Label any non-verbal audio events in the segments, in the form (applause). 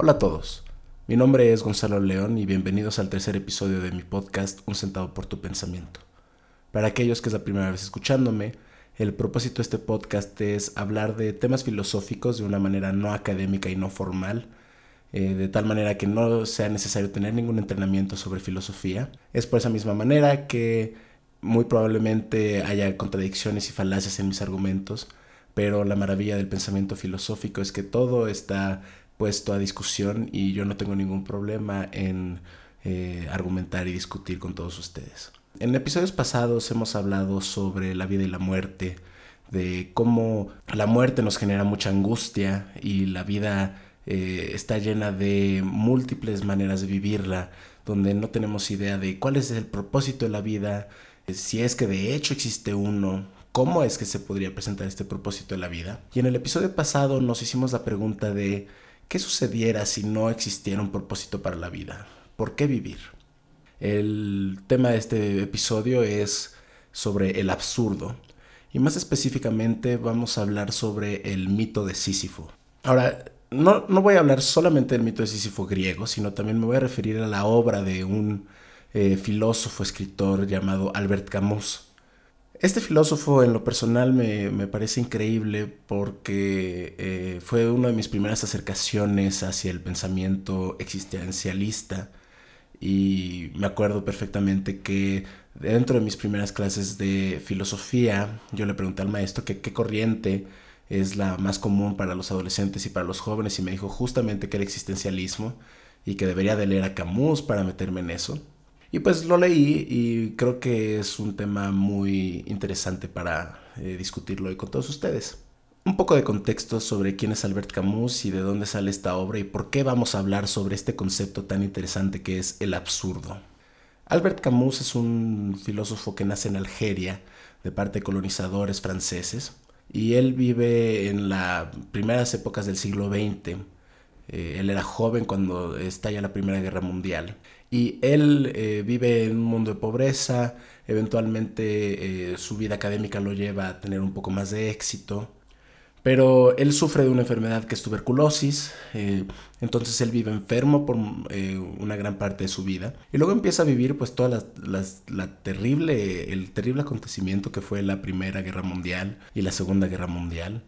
Hola a todos, mi nombre es Gonzalo León y bienvenidos al tercer episodio de mi podcast Un centavo por tu pensamiento. Para aquellos que es la primera vez escuchándome, el propósito de este podcast es hablar de temas filosóficos de una manera no académica y no formal, eh, de tal manera que no sea necesario tener ningún entrenamiento sobre filosofía. Es por esa misma manera que muy probablemente haya contradicciones y falacias en mis argumentos, pero la maravilla del pensamiento filosófico es que todo está puesto a discusión y yo no tengo ningún problema en eh, argumentar y discutir con todos ustedes. En episodios pasados hemos hablado sobre la vida y la muerte, de cómo la muerte nos genera mucha angustia y la vida eh, está llena de múltiples maneras de vivirla, donde no tenemos idea de cuál es el propósito de la vida, si es que de hecho existe uno, cómo es que se podría presentar este propósito de la vida. Y en el episodio pasado nos hicimos la pregunta de ¿Qué sucediera si no existiera un propósito para la vida? ¿Por qué vivir? El tema de este episodio es sobre el absurdo y más específicamente vamos a hablar sobre el mito de Sísifo. Ahora, no, voy a hablar solamente del mito de Sísifo griego, sino también me voy a referir a la obra de un eh, filósofo escritor llamado Albert Camus. Este filósofo en lo personal me, parece increíble porque eh, fue una de mis primeras acercaciones hacia el pensamiento existencialista y me acuerdo perfectamente que dentro de mis primeras clases de filosofía yo le pregunté al maestro que qué corriente es la más común para los adolescentes y para los jóvenes y me dijo justamente que el existencialismo y que debería de leer a Camus para meterme en eso. Y pues lo leí y creo que es un tema muy interesante para eh, discutirlo hoy con todos ustedes. Un poco de contexto sobre quién es Albert Camus y de dónde sale esta obra y por qué vamos a hablar sobre este concepto tan interesante que es el absurdo. Albert Camus es un filósofo que nace en Algeria de parte de colonizadores franceses y él vive en las primeras épocas del siglo XX. Eh, él era joven cuando estalla la Primera Guerra Mundial y él eh, vive en un mundo de pobreza, eventualmente eh, su vida académica lo lleva a tener un poco más de éxito, pero él sufre de una enfermedad que es tuberculosis, eh, entonces él vive enfermo por una gran parte de su vida y luego empieza a vivir pues toda la, terrible, el terrible acontecimiento que fue la Primera Guerra Mundial y la Segunda Guerra Mundial.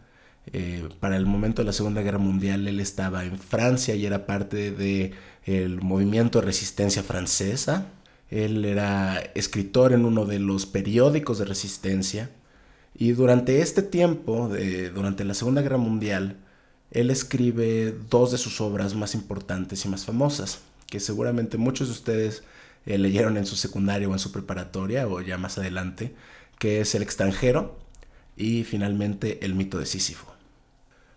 Para el momento de la Segunda Guerra Mundial él estaba en Francia y era parte de el movimiento de resistencia francesa. Él era escritor en uno de los periódicos de resistencia y durante este tiempo, durante la Segunda Guerra Mundial, él escribe dos de sus obras más importantes y más famosas, que seguramente muchos de ustedes eh, leyeron en su secundaria o en su preparatoria o ya más adelante, que es El extranjero y finalmente El mito de Sísifo.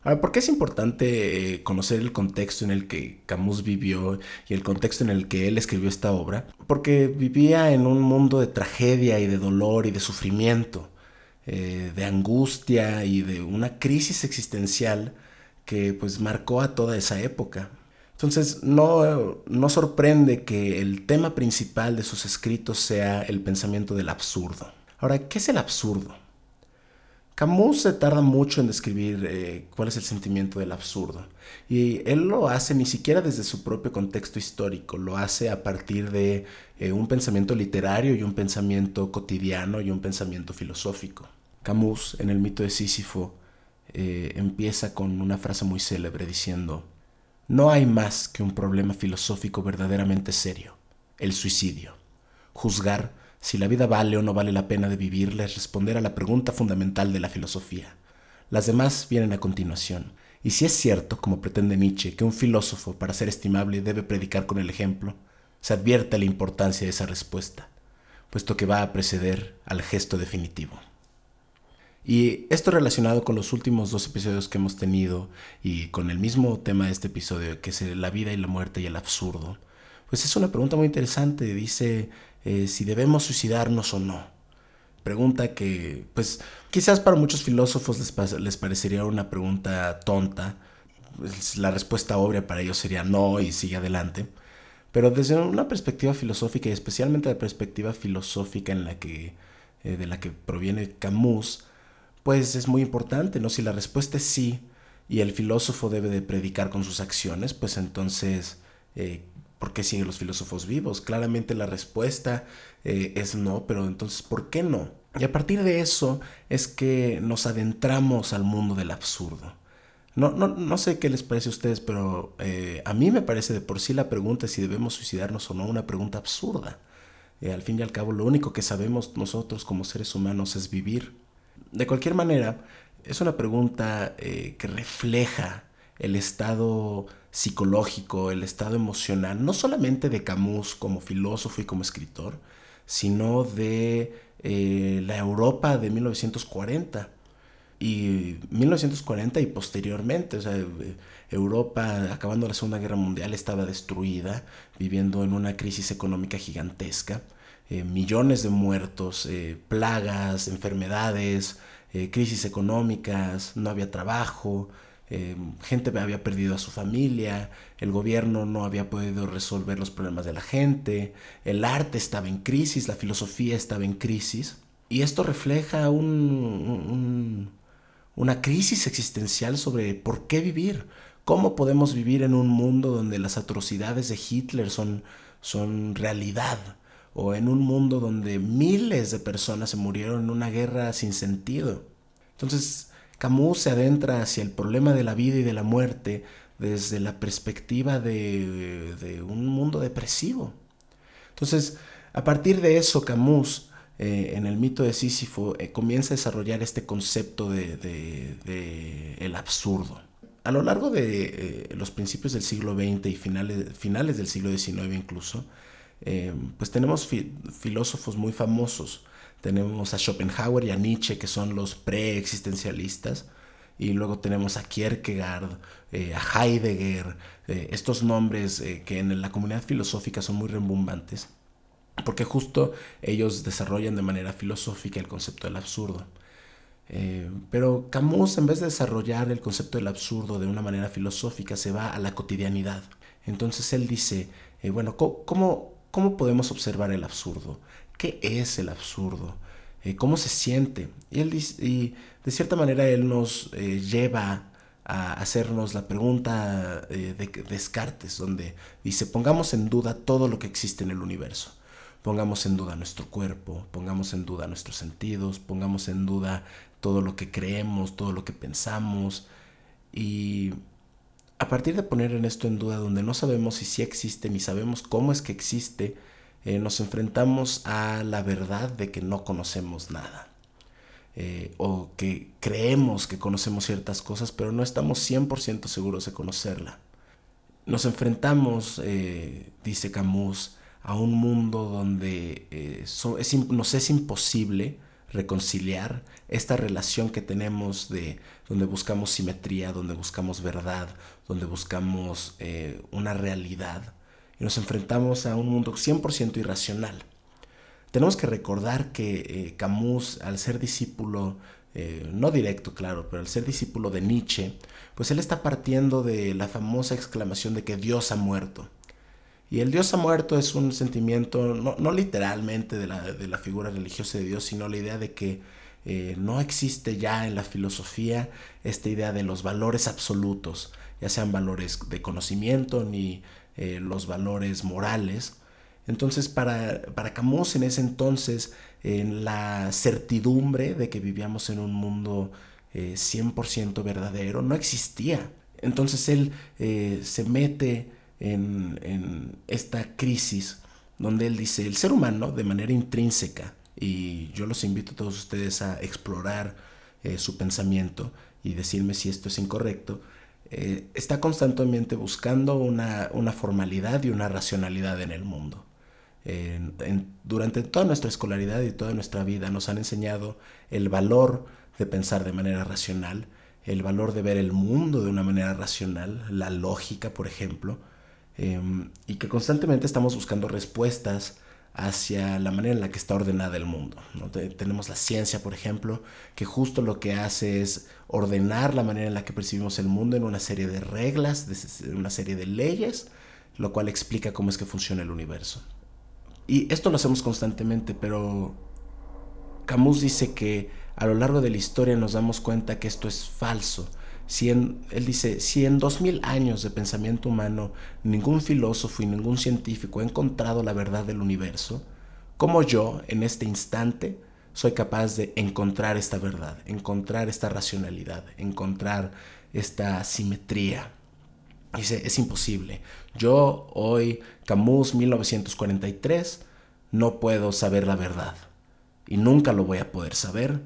Ahora, ¿por qué es importante eh, conocer el contexto en el que Camus vivió y el contexto en el que él escribió esta obra? Porque vivía en un mundo de tragedia y de dolor y de sufrimiento, eh, de angustia y de una crisis existencial que pues marcó a toda esa época. Entonces no, no sorprende que el tema principal de sus escritos sea el pensamiento del absurdo. Ahora, ¿qué es el absurdo? Camus se tarda mucho en describir eh, cuál es el sentimiento del absurdo. Y él lo hace ni siquiera desde su propio contexto histórico, lo hace a partir de eh, un pensamiento literario y un pensamiento cotidiano y un pensamiento filosófico. Camus, en el mito de Sísifo, eh, empieza con una frase muy célebre diciendo, no hay más que un problema filosófico verdaderamente serio, el suicidio. Juzgar si la vida vale o no vale la pena de vivirla es responder a la pregunta fundamental de la filosofía. Las demás vienen a continuación. Y si es cierto, como pretende Nietzsche, que un filósofo, para ser estimable, debe predicar con el ejemplo, se advierte la importancia de esa respuesta, puesto que va a preceder al gesto definitivo. Y esto relacionado con los últimos dos episodios que hemos tenido y con el mismo tema de este episodio, que es la vida y la muerte y el absurdo, pues es una pregunta muy interesante. Dice eh, si debemos suicidarnos o no. Pregunta que, pues, quizás para muchos filósofos les, les parecería una pregunta tonta. Pues, la respuesta obvia para ellos sería no y sigue adelante. Pero desde una perspectiva filosófica y especialmente la perspectiva filosófica en la que, eh, de la que proviene Camus, pues es muy importante, ¿no? Si la respuesta es sí, y el filósofo debe de predicar con sus acciones, pues entonces, eh, ¿por qué siguen los filósofos vivos? Claramente la respuesta eh, es no, pero entonces, ¿por qué no? Y a partir de eso es que nos adentramos al mundo del absurdo. No, no, no sé qué les parece a ustedes, pero eh, a mí me parece de por sí la pregunta si debemos suicidarnos o no una pregunta absurda. al fin y al cabo, lo único que sabemos nosotros como seres humanos es vivir. De cualquier manera, es una pregunta eh, que refleja el estado psicológico, el estado emocional, no solamente de Camus como filósofo y como escritor, sino de eh, la Europa de 1940 y 1940 y posteriormente, Europa acabando la Segunda Guerra Mundial estaba destruida, viviendo en una crisis económica gigantesca, eh, millones de muertos, plagas, enfermedades, eh, crisis económicas, no había trabajo, eh, gente había perdido a su familia, el gobierno no había podido resolver los problemas de la gente, el arte estaba en crisis, la filosofía estaba en crisis. Y esto refleja una crisis existencial sobre por qué vivir, cómo podemos vivir en un mundo donde las atrocidades de Hitler son, son realidad o en un mundo donde miles de personas se murieron en una guerra sin sentido. Entonces, Camus se adentra hacia el problema de la vida y de la muerte desde la perspectiva de, un mundo depresivo. Entonces, a partir de eso, Camus, eh, en el mito de Sísifo, eh, comienza a desarrollar este concepto de, el absurdo. A lo largo de eh, los principios del siglo XX y finales, finales del siglo XIX incluso, pues tenemos filósofos muy famosos. Tenemos a Schopenhauer y a Nietzsche, que son los preexistencialistas. Y luego tenemos a Kierkegaard, eh, a Heidegger, eh, estos nombres que en la comunidad filosófica son muy rebumbantes, porque justo ellos desarrollan de manera filosófica el concepto del absurdo. pero Camus, en vez de desarrollar el concepto del absurdo de una manera filosófica, se va a la cotidianidad. Entonces él dice, bueno, ¿cómo, ¿Cómo podemos observar el absurdo? ¿Qué es el absurdo? Eh, ¿Cómo se siente? Y, de cierta manera él nos eh, lleva a hacernos la pregunta eh, de Descartes, donde dice, pongamos en duda todo lo que existe en el universo. Pongamos en duda nuestro cuerpo, pongamos en duda nuestros sentidos, pongamos en duda todo lo que creemos, todo lo que pensamos. Y a partir de poner en esto en duda, donde no sabemos si sí existe ni sabemos cómo es que existe, eh, nos enfrentamos a la verdad de que no conocemos nada. Eh, o que creemos que conocemos ciertas cosas, pero no estamos 100% seguros de conocerla. Nos enfrentamos, eh, dice Camus, a un mundo donde nos es imposible reconciliar esta relación que tenemos de donde buscamos simetría, donde buscamos verdad, donde buscamos una realidad y nos enfrentamos a un mundo 100% irracional. Tenemos que recordar que eh, Camus, al ser discípulo, eh, no directo, claro, pero al ser discípulo de Nietzsche, pues él está partiendo de la famosa exclamación de que Dios ha muerto. Y el Dios ha muerto es un sentimiento, no, literalmente de la, figura religiosa de Dios, sino la idea de que eh, no existe ya en la filosofía esta idea de los valores absolutos, ya sean valores de conocimiento ni eh, los valores morales. Entonces para, para Camus en ese entonces, en la certidumbre de que vivíamos en un mundo 100% eh, verdadero, no existía. Entonces él se mete en, esta crisis donde él dice, el ser humano de manera intrínseca, y yo los invito a todos ustedes a explorar eh, su pensamiento y decirme si esto es incorrecto, eh, está constantemente buscando una, formalidad y una racionalidad en el mundo. durante toda nuestra escolaridad y toda nuestra vida nos han enseñado el valor de pensar de manera racional, el valor de ver el mundo de una manera racional, la lógica, por ejemplo, Em, y que constantemente estamos buscando respuestas hacia la manera en la que está ordenada el mundo. tenemos la ciencia, por ejemplo, que justo lo que hace es ordenar la manera en la que percibimos el mundo en una serie de reglas, en una serie de leyes, lo cual explica cómo es que funciona el universo. Y esto lo hacemos constantemente, pero Camus dice que a lo largo de la historia nos damos cuenta que esto es falso si en, él dice, si en dos mil años de pensamiento humano ningún filósofo y ningún científico ha encontrado la verdad del universo, ¿cómo yo, en este instante, soy capaz de encontrar esta verdad, encontrar esta racionalidad, encontrar esta simetría? Dice, es imposible. Yo hoy, Camus 1943, no puedo saber la verdad y nunca lo voy a poder saber.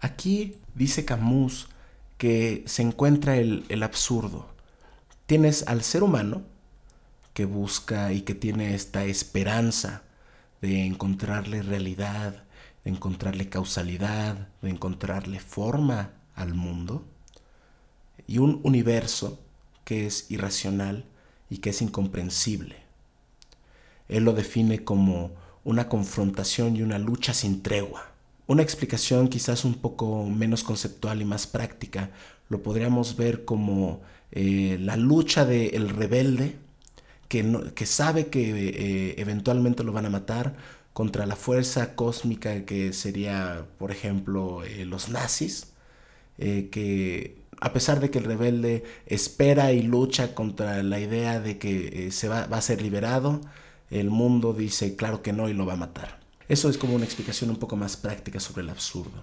Aquí dice Camus que se encuentra el, absurdo. Tienes al ser humano que busca y que tiene esta esperanza de encontrarle realidad, de encontrarle causalidad, de encontrarle forma al mundo, y un universo que es irracional y que es incomprensible. Él lo define como una confrontación y una lucha sin tregua. Una explicación quizás un poco menos conceptual y más práctica lo podríamos ver como eh, la lucha del rebelde que, que, sabe que eh, eventualmente lo van a matar contra la fuerza cósmica que sería, por ejemplo, eh, los nazis, que a pesar de que el rebelde espera y lucha contra la idea de que se va, va a ser liberado, el mundo dice claro que no y lo va a matar. Eso es como una explicación un poco más práctica sobre el absurdo.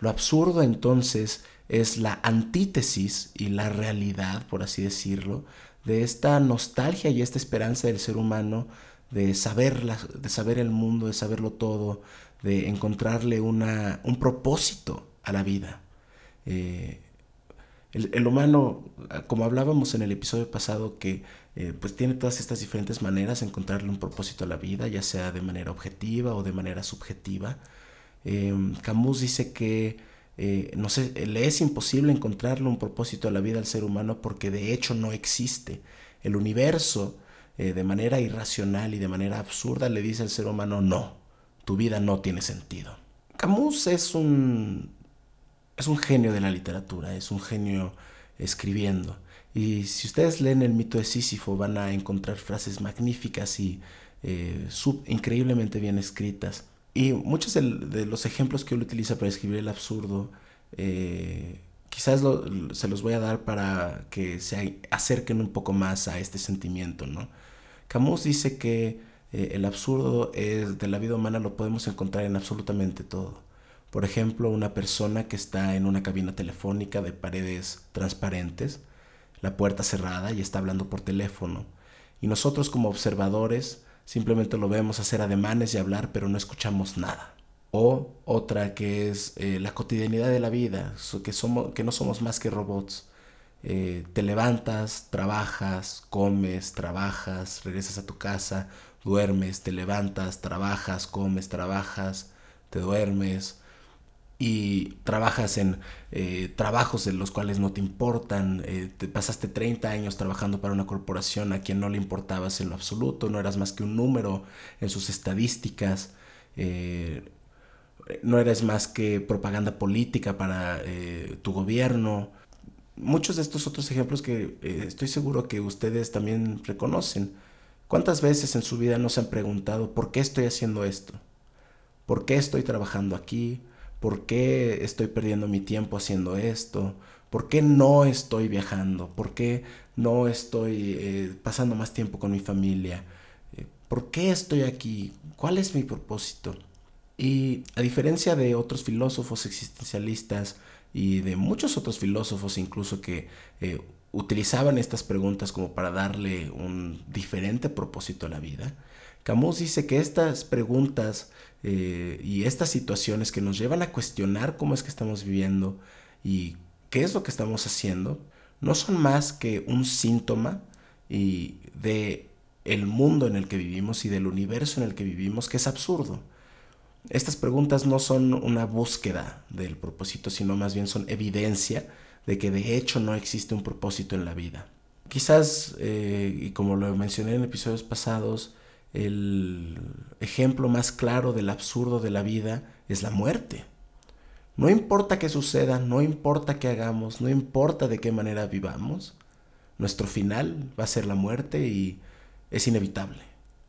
Lo absurdo entonces es la antítesis y la realidad, por así decirlo, de esta nostalgia y esta esperanza del ser humano de saber, de saber el mundo, de saberlo todo, de encontrarle una, un propósito a la vida. Eh, el, humano, como hablábamos en el episodio pasado, que eh, pues tiene todas estas diferentes maneras de encontrarle un propósito a la vida, ya sea de manera objetiva o de manera subjetiva. Em, Camus dice que eh, no sé, le es imposible encontrarle un propósito a la vida al ser humano porque de hecho no existe. El universo, eh, de manera irracional y de manera absurda, le dice al ser humano, no, tu vida no tiene sentido. Camus es un es un genio de la literatura, es un genio escribiendo. Y si ustedes leen el mito de Sísifo van a encontrar frases magníficas y eh, increíblemente bien escritas. Y muchos de, los ejemplos que él utiliza para escribir el absurdo, eh, quizás se los voy a dar para que se acerquen un poco más a este sentimiento. ¿no? Camus dice que eh, el absurdo es, de la vida humana lo podemos encontrar en absolutamente todo por ejemplo, una persona que está en una cabina telefónica de paredes transparentes, la puerta cerrada y está hablando por teléfono. Y nosotros como observadores simplemente lo vemos hacer ademanes y hablar, pero no escuchamos nada. O otra que es eh, la cotidianidad de la vida, que, somos, que no somos más que robots. Eh, te levantas, trabajas, comes, trabajas, regresas a tu casa, duermes, te levantas, trabajas, comes, trabajas, te duermes, y trabajas en eh, trabajos de los cuales no te importan, eh, te pasaste 30 años trabajando para una corporación a quien no le importabas en lo absoluto, no eras más que un número en sus estadísticas, eh, no eres más que propaganda política para tu gobierno. Muchos de estos otros ejemplos que estoy seguro que ustedes también reconocen. ¿Cuántas veces en su vida no se han preguntado por qué estoy haciendo esto? ¿Por qué estoy trabajando aquí? ¿Por qué estoy perdiendo mi tiempo haciendo esto? ¿Por qué no estoy viajando? ¿Por qué no estoy eh, pasando más tiempo con mi familia? Eh, ¿Por qué estoy aquí? ¿Cuál es mi propósito? Y a diferencia de otros filósofos existencialistas y de muchos otros filósofos incluso que eh, utilizaban estas preguntas como para darle un diferente propósito a la vida, Camus dice que estas preguntas eh, y estas situaciones que nos llevan a cuestionar cómo es que estamos viviendo y qué es lo que estamos haciendo, no son más que un síntoma y de el mundo en el que vivimos y del universo en el que vivimos que es absurdo. Estas preguntas no son una búsqueda del propósito, sino más bien son evidencia de que de hecho no existe un propósito en la vida. Quizás, eh, y como lo mencioné en episodios pasados, el ejemplo más claro del absurdo de la vida es la muerte. No importa qué suceda, no importa qué hagamos, no importa de qué manera vivamos, nuestro final va a ser la muerte y es inevitable.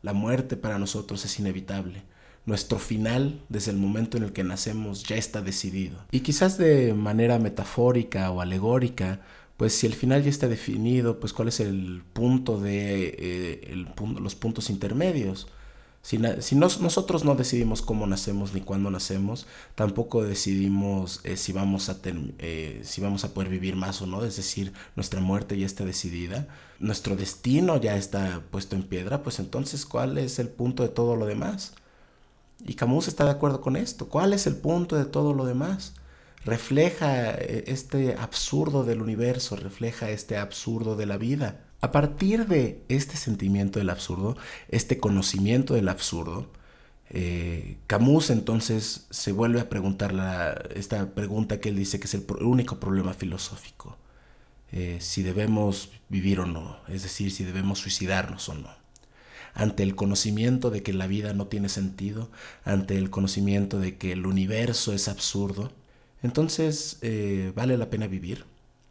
La muerte para nosotros es inevitable. nuestro final desde el momento en el que nacemos ya está decidido. Y quizás de manera metafórica o alegórica, pues si el final ya está definido, pues cuál es el punto de eh, los puntos intermedios. Si, nosotros no decidimos cómo nacemos ni cuándo nacemos, tampoco decidimos eh, si, vamos a eh, si vamos a poder vivir más o no, es decir, nuestra muerte ya está decidida, nuestro destino ya está puesto en piedra, pues entonces, ¿cuál es el punto de todo lo demás? Y Camus está de acuerdo con esto. ¿Cuál es el punto de todo lo demás? Refleja eh, este absurdo del universo, refleja este absurdo de la vida. A partir de este sentimiento del absurdo, este conocimiento del absurdo, eh, Camus entonces se vuelve a preguntar esta pregunta que él dice que es el, único problema filosófico. Eh, si debemos vivir o no, es decir, si debemos suicidarnos o no. Ante el conocimiento de que la vida no tiene sentido, ante el conocimiento de que el universo es absurdo, entonces eh, vale la pena vivir.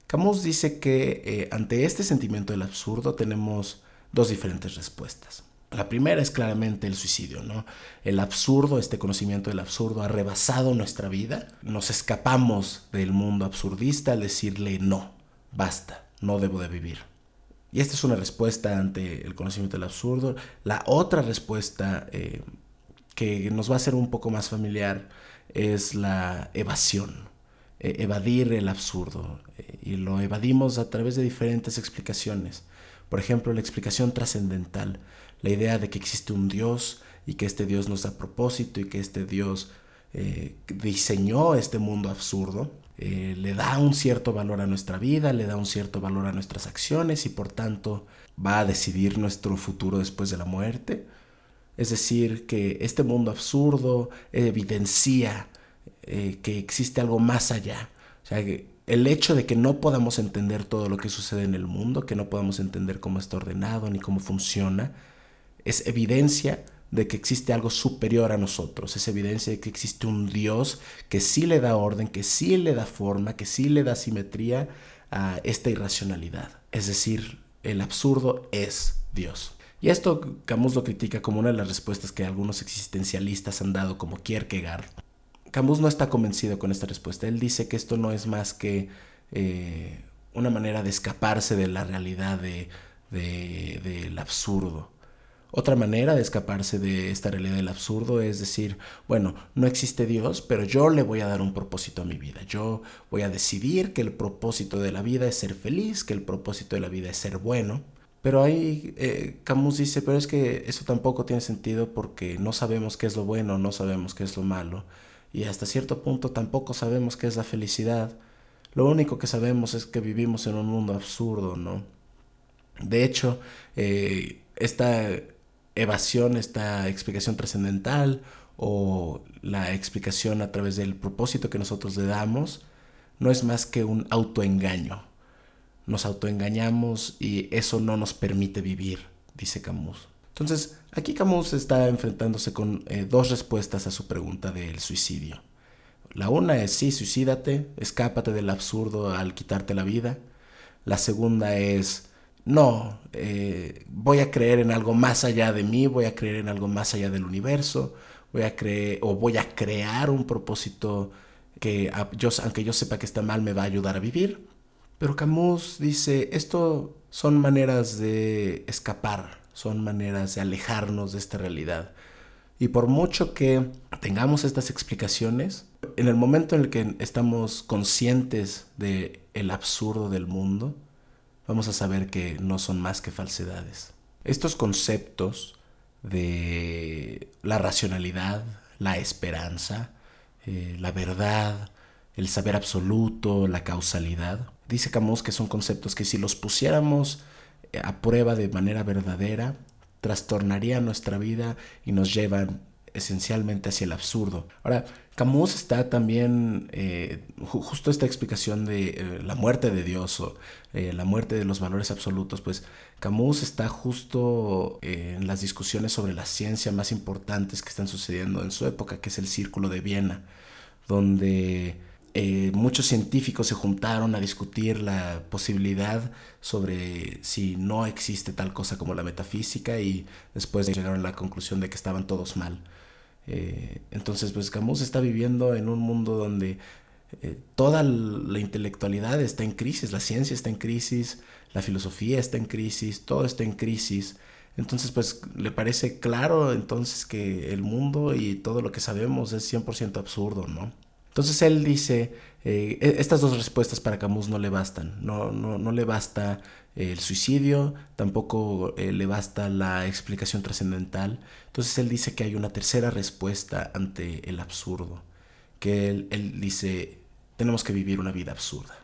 Camus dice que eh, ante este sentimiento del absurdo tenemos dos diferentes respuestas. La primera es claramente el suicidio, ¿no? El absurdo, este conocimiento del absurdo ha rebasado nuestra vida. Nos escapamos del mundo absurdista al decirle no, basta, no debo de vivir. Y esta es una respuesta ante el conocimiento del absurdo. La otra respuesta eh, que nos va a ser un poco más familiar es la evasión. Eh, evadir el absurdo. Eh, y lo evadimos a través de diferentes explicaciones. Por ejemplo, la explicación trascendental, la idea de que existe un Dios y que este Dios nos da propósito y que este Dios eh, diseñó este mundo absurdo, le da un cierto valor a nuestra vida, le da un cierto valor a nuestras acciones y por tanto va a decidir nuestro futuro después de la muerte. Es decir, que este mundo absurdo evidencia eh, que existe algo más allá. O sea, el hecho de que no podamos entender todo lo que sucede en el mundo, que no podamos entender cómo está ordenado ni cómo funciona, es evidencia de que existe algo superior a nosotros, es evidencia de que existe un Dios que sí le da orden, que sí le da forma, que sí le da simetría a esta irracionalidad. Es decir, el absurdo es Dios. Y esto Camus lo critica como una de las respuestas que algunos existencialistas han dado, como Kierkegaard, Camus no está convencido con esta respuesta. Él dice que esto no es más que eh, una manera de escaparse de la realidad del absurdo. Otra manera de escaparse de esta realidad del absurdo es decir, bueno, no existe Dios, pero yo le voy a dar un propósito a mi vida. Yo voy a decidir que el propósito de la vida es ser feliz, que el propósito de la vida es ser bueno. Pero ahí eh, Camus dice, pero es que eso tampoco tiene sentido porque no sabemos qué es lo bueno, no sabemos qué es lo malo y hasta cierto punto tampoco sabemos qué es la felicidad. Lo único que sabemos es que vivimos en un mundo absurdo, ¿no? De hecho, eh, esta evasión, esta explicación trascendental o la explicación a través del propósito que nosotros le damos, no es más que un autoengaño. Nos autoengañamos y eso no nos permite vivir, dice Camus. Entonces, aquí Camus está enfrentándose con eh, dos respuestas a su pregunta del suicidio. La una es sí, suicídate, escápate del absurdo al quitarte la vida. La segunda es no, eh, voy a creer en algo más allá de mí, voy a creer en algo más allá del universo, voy a creer o voy a crear un propósito que aunque yo sepa que está mal me va a ayudar a vivir. Pero Camus dice, esto son maneras de escapar son maneras de alejarnos de esta realidad. Y por mucho que tengamos estas explicaciones, en el momento en el que estamos conscientes de el absurdo del mundo, vamos a saber que no son más que falsedades. Estos conceptos de la racionalidad, la esperanza, eh, la verdad, el saber absoluto, la causalidad, dice Camus que son conceptos que si los pusiéramos a prueba de manera verdadera, trastornaría nuestra vida y nos llevan esencialmente hacia el absurdo. Ahora, Camus está también, eh, justo esta explicación de eh, la muerte de Dios o eh, la muerte de los valores absolutos, pues Camus está justo en las discusiones sobre la ciencia más importantes que están sucediendo en su época, que es el Círculo de Viena, donde eh, muchos científicos se juntaron a discutir la posibilidad sobre si no existe tal cosa como la metafísica y después llegaron a la conclusión de que estaban todos mal. Eh, entonces, pues Camus está viviendo en un mundo donde eh, toda la intelectualidad está en crisis, la ciencia está en crisis, la filosofía está en crisis, todo está en crisis. Entonces, pues le parece claro entonces que el mundo y todo lo que sabemos es 100% absurdo, ¿no? Entonces él dice, eh, e-, estas dos respuestas para Camus no le bastan, no, no, no le basta el suicidio, tampoco eh, le basta la explicación trascendental. Entonces él dice que hay una tercera respuesta ante el absurdo, que él, él dice, tenemos que vivir una vida absurda,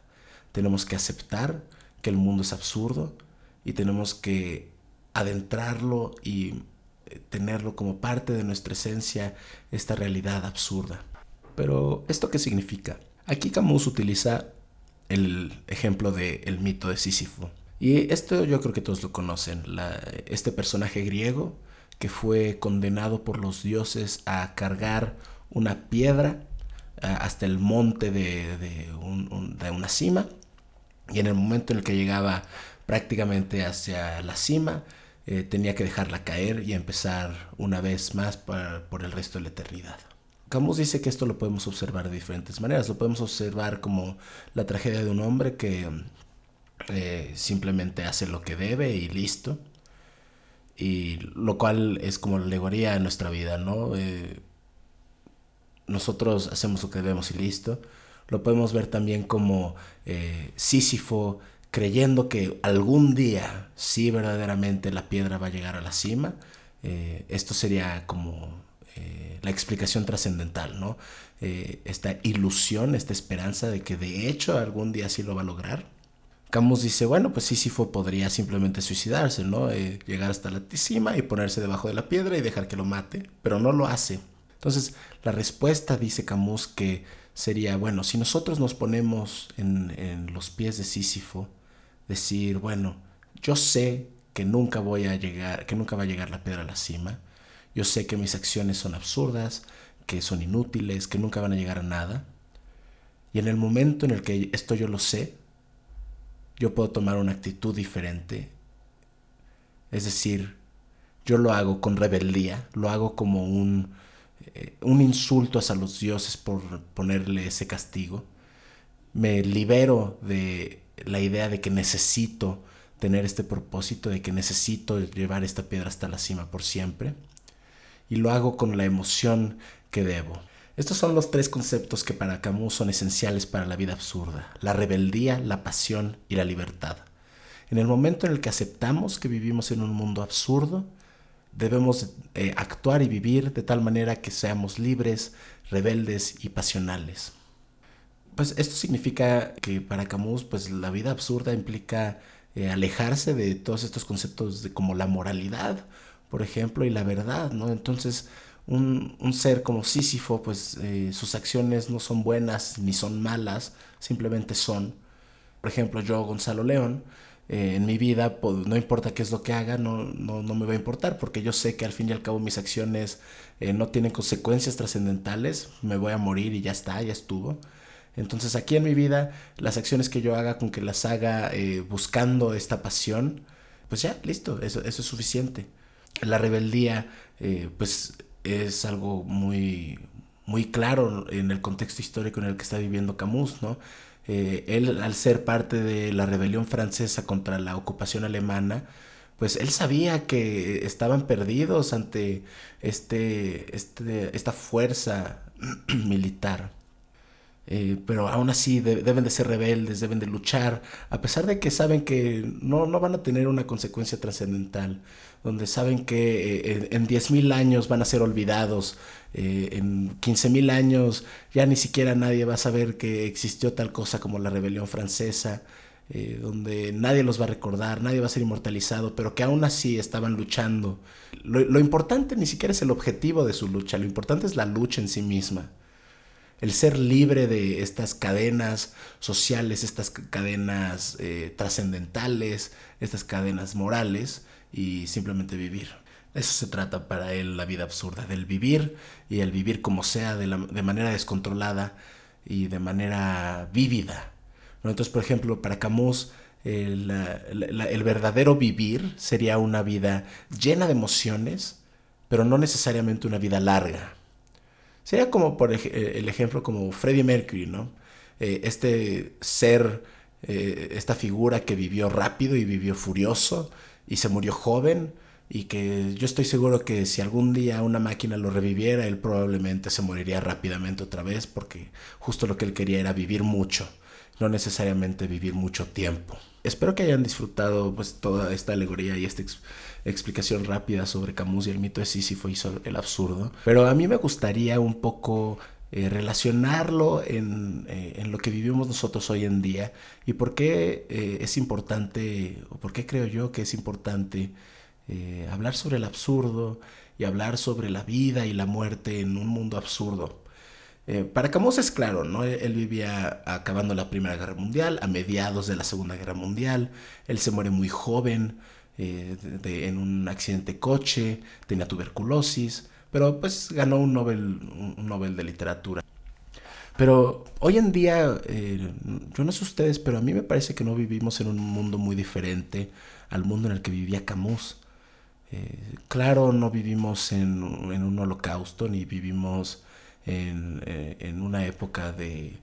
tenemos que aceptar que el mundo es absurdo y tenemos que adentrarlo y eh, tenerlo como parte de nuestra esencia, esta realidad absurda. Pero, ¿esto qué significa? Aquí Camus utiliza el ejemplo del mito de Sísifo. Y esto yo creo que todos lo conocen. este personaje griego que fue condenado por los dioses a cargar una piedra hasta el monte de, de, una cima. Y en el momento en el que llegaba prácticamente hacia la cima, eh, tenía que dejarla caer y empezar una vez más por el resto de la eternidad. Camus dice que esto lo podemos observar de diferentes maneras. Lo podemos observar como la tragedia de un hombre que eh, simplemente hace lo que debe y listo. Y lo cual es como la alegoría de nuestra vida, ¿no? Eh, nosotros hacemos lo que debemos y listo. Lo podemos ver también como Sísifo creyendo que algún día sí verdaderamente la piedra va a llegar a la cima. Eh, esto sería como eh, la explicación trascendental, ¿no? Eh, esta ilusión, esta esperanza de que de hecho algún día sí lo va a lograr. Camus dice, bueno, pues Sísifo podría simplemente suicidarse, ¿no? llegar hasta la cima y ponerse debajo de la piedra y dejar que lo mate, pero no lo hace. Entonces, la respuesta, dice Camus, que sería, bueno, si nosotros nos ponemos en, en los pies de Sísifo, decir, bueno, yo sé que nunca voy a llegar, que nunca va a llegar la piedra a la cima. Yo sé que mis acciones son absurdas, que son inútiles, que nunca van a llegar a nada. Y en el momento en el que esto yo lo sé, yo puedo tomar una actitud diferente. Es decir, yo lo hago con rebeldía, lo hago como un, eh, un insulto hacia los dioses por ponerle ese castigo. Me libero de la idea de que necesito tener este propósito, de que necesito llevar esta piedra hasta la cima por siempre. Y lo hago con la emoción que debo. Estos son los tres conceptos que para Camus son esenciales para la vida absurda. La rebeldía, la pasión y la libertad. En el momento en el que aceptamos que vivimos en un mundo absurdo, debemos eh, actuar y vivir de tal manera que seamos libres, rebeldes y pasionales. Pues esto significa que para Camus, pues la vida absurda implica eh, alejarse de todos estos conceptos de como la moralidad, por ejemplo, y la verdad, ¿no? Entonces, un, ser como Sísifo, pues eh, sus acciones no son buenas ni son malas, simplemente son. Por ejemplo, yo, Gonzalo León, eh, en mi vida, pues, no importa qué es lo que haga, no, no, no, me va a importar, porque yo sé que al fin y al cabo mis acciones no tienen consecuencias trascendentales, me voy a morir y ya está, ya estuvo. Entonces aquí en mi vida, las acciones que yo haga con que las haga eh, buscando esta pasión, pues ya, listo, eso, eso es suficiente. La rebeldía, eh, pues es algo muy, muy claro en el contexto histórico en el que está viviendo Camus, ¿no? Eh, él, al ser parte de la rebelión francesa contra la ocupación alemana, pues él sabía que estaban perdidos ante este, este, esta fuerza (clears throat) militar. Eh, pero aún así deben de ser rebeldes, deben de luchar, a pesar de que saben que no, no van a tener una consecuencia trascendental, donde saben que eh, en 10.000 años van a ser olvidados, eh, en 15.000 años ya ni siquiera nadie va a saber que existió tal cosa como la rebelión francesa, donde nadie los va a recordar, nadie va a ser inmortalizado, pero que aún así estaban luchando. lo importante ni siquiera es el objetivo de su lucha, lo importante es la lucha en sí misma el ser libre de estas cadenas sociales, estas cadenas eh, trascendentales, estas cadenas morales y simplemente vivir. Eso se trata para él la vida absurda, del vivir y el vivir como sea, de, manera descontrolada y de manera vívida. Entonces, por ejemplo, para Camus, el, el verdadero vivir sería una vida llena de emociones, pero no necesariamente una vida larga. Sería como por el ejemplo como Freddie Mercury, ¿no? este ser, esta figura que vivió rápido y vivió furioso y se murió joven y que yo estoy seguro que si algún día una máquina lo reviviera, él probablemente se moriría rápidamente otra vez porque justo lo que él quería era vivir mucho, no necesariamente vivir mucho tiempo. Espero que hayan disfrutado pues toda esta alegoría y esta explicación rápida sobre Camus y el mito de Sísifo y el absurdo, pero a mí me gustaría un poco eh, relacionarlo en, eh, en, lo que vivimos nosotros hoy en día y por qué eh, es importante, o por qué creo yo que es importante hablar sobre el absurdo y hablar sobre la vida y la muerte en un mundo absurdo. Para Camus es claro, ¿no? Él, vivía acabando la Primera Guerra Mundial, a mediados de la Segunda Guerra Mundial, él se muere muy joven eh, en un accidente de coche, tenía tuberculosis, pero pues ganó un Nobel, un Nobel de Literatura. Pero hoy en día, yo no sé ustedes, pero a mí me parece que no vivimos en un mundo muy diferente al mundo en el que vivía Camus. Eh, claro, no vivimos en, un holocausto, ni vivimos en, eh, una época de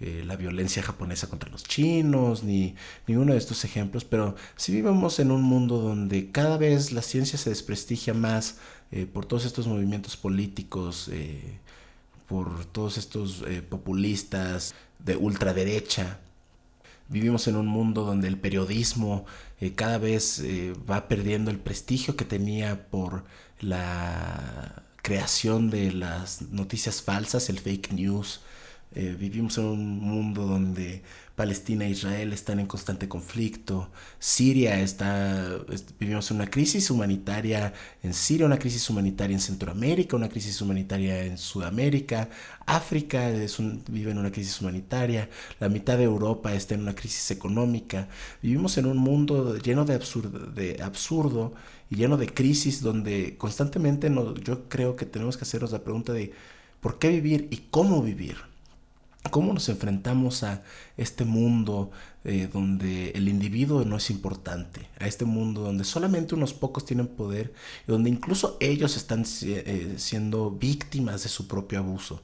eh, la violencia japonesa contra los chinos, ni ninguno de estos ejemplos, pero sí vivimos en un mundo donde cada vez la ciencia se desprestigia más por todos estos movimientos políticos, por todos estos populistas de ultraderecha Vivimos en un mundo donde el periodismo eh, cada vez eh, va perdiendo el prestigio que tenía por la creación de las noticias falsas, el fake news. Eh, vivimos en un mundo donde Palestina e Israel están en constante conflicto, Siria está, vivimos una crisis humanitaria en Siria, una crisis humanitaria en Centroamérica, una crisis humanitaria en Sudamérica, África vive en una crisis humanitaria, la mitad de Europa está en una crisis económica, vivimos en un mundo lleno de absurdo, de absurdo y lleno de crisis donde constantemente yo creo que tenemos que hacernos la pregunta de ¿por qué vivir y cómo vivir? Cómo nos enfrentamos a este mundo eh, donde el individuo no es importante, a este mundo donde solamente unos pocos tienen poder y donde incluso ellos están eh, siendo víctimas de su propio abuso.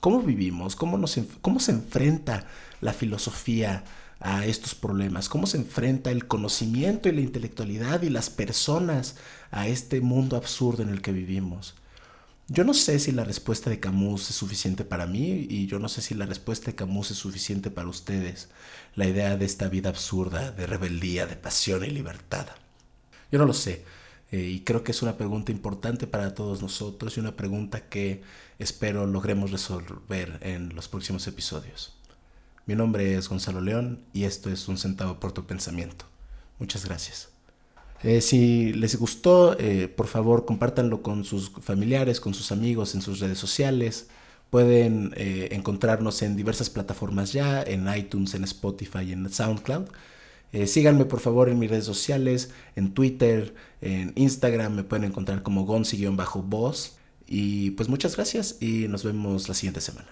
¿Cómo vivimos? ¿Cómo, nos, ¿Cómo se enfrenta la filosofía a estos problemas? ¿Cómo se enfrenta el conocimiento y la intelectualidad y las personas a este mundo absurdo en el que vivimos? Yo no sé si la respuesta de Camus es suficiente para mí y yo no sé si la respuesta de Camus es suficiente para ustedes. La idea de esta vida absurda, de rebeldía, de pasión y libertad. Yo no lo sé. Eh, y creo que es una pregunta importante para todos nosotros y una pregunta que espero logremos resolver en los próximos episodios. Mi nombre es Gonzalo León y esto es Un centavo por tu pensamiento. Muchas gracias. Eh, si les gustó, eh, por favor compártanlo con sus familiares, con sus amigos, en sus redes sociales. Pueden eh, encontrarnos en diversas plataformas ya, en iTunes, en Spotify, en SoundCloud. síganme por favor en mis redes sociales, en Twitter, en Instagram, me pueden encontrar como gonzi-voz. Y pues muchas gracias y nos vemos la siguiente semana.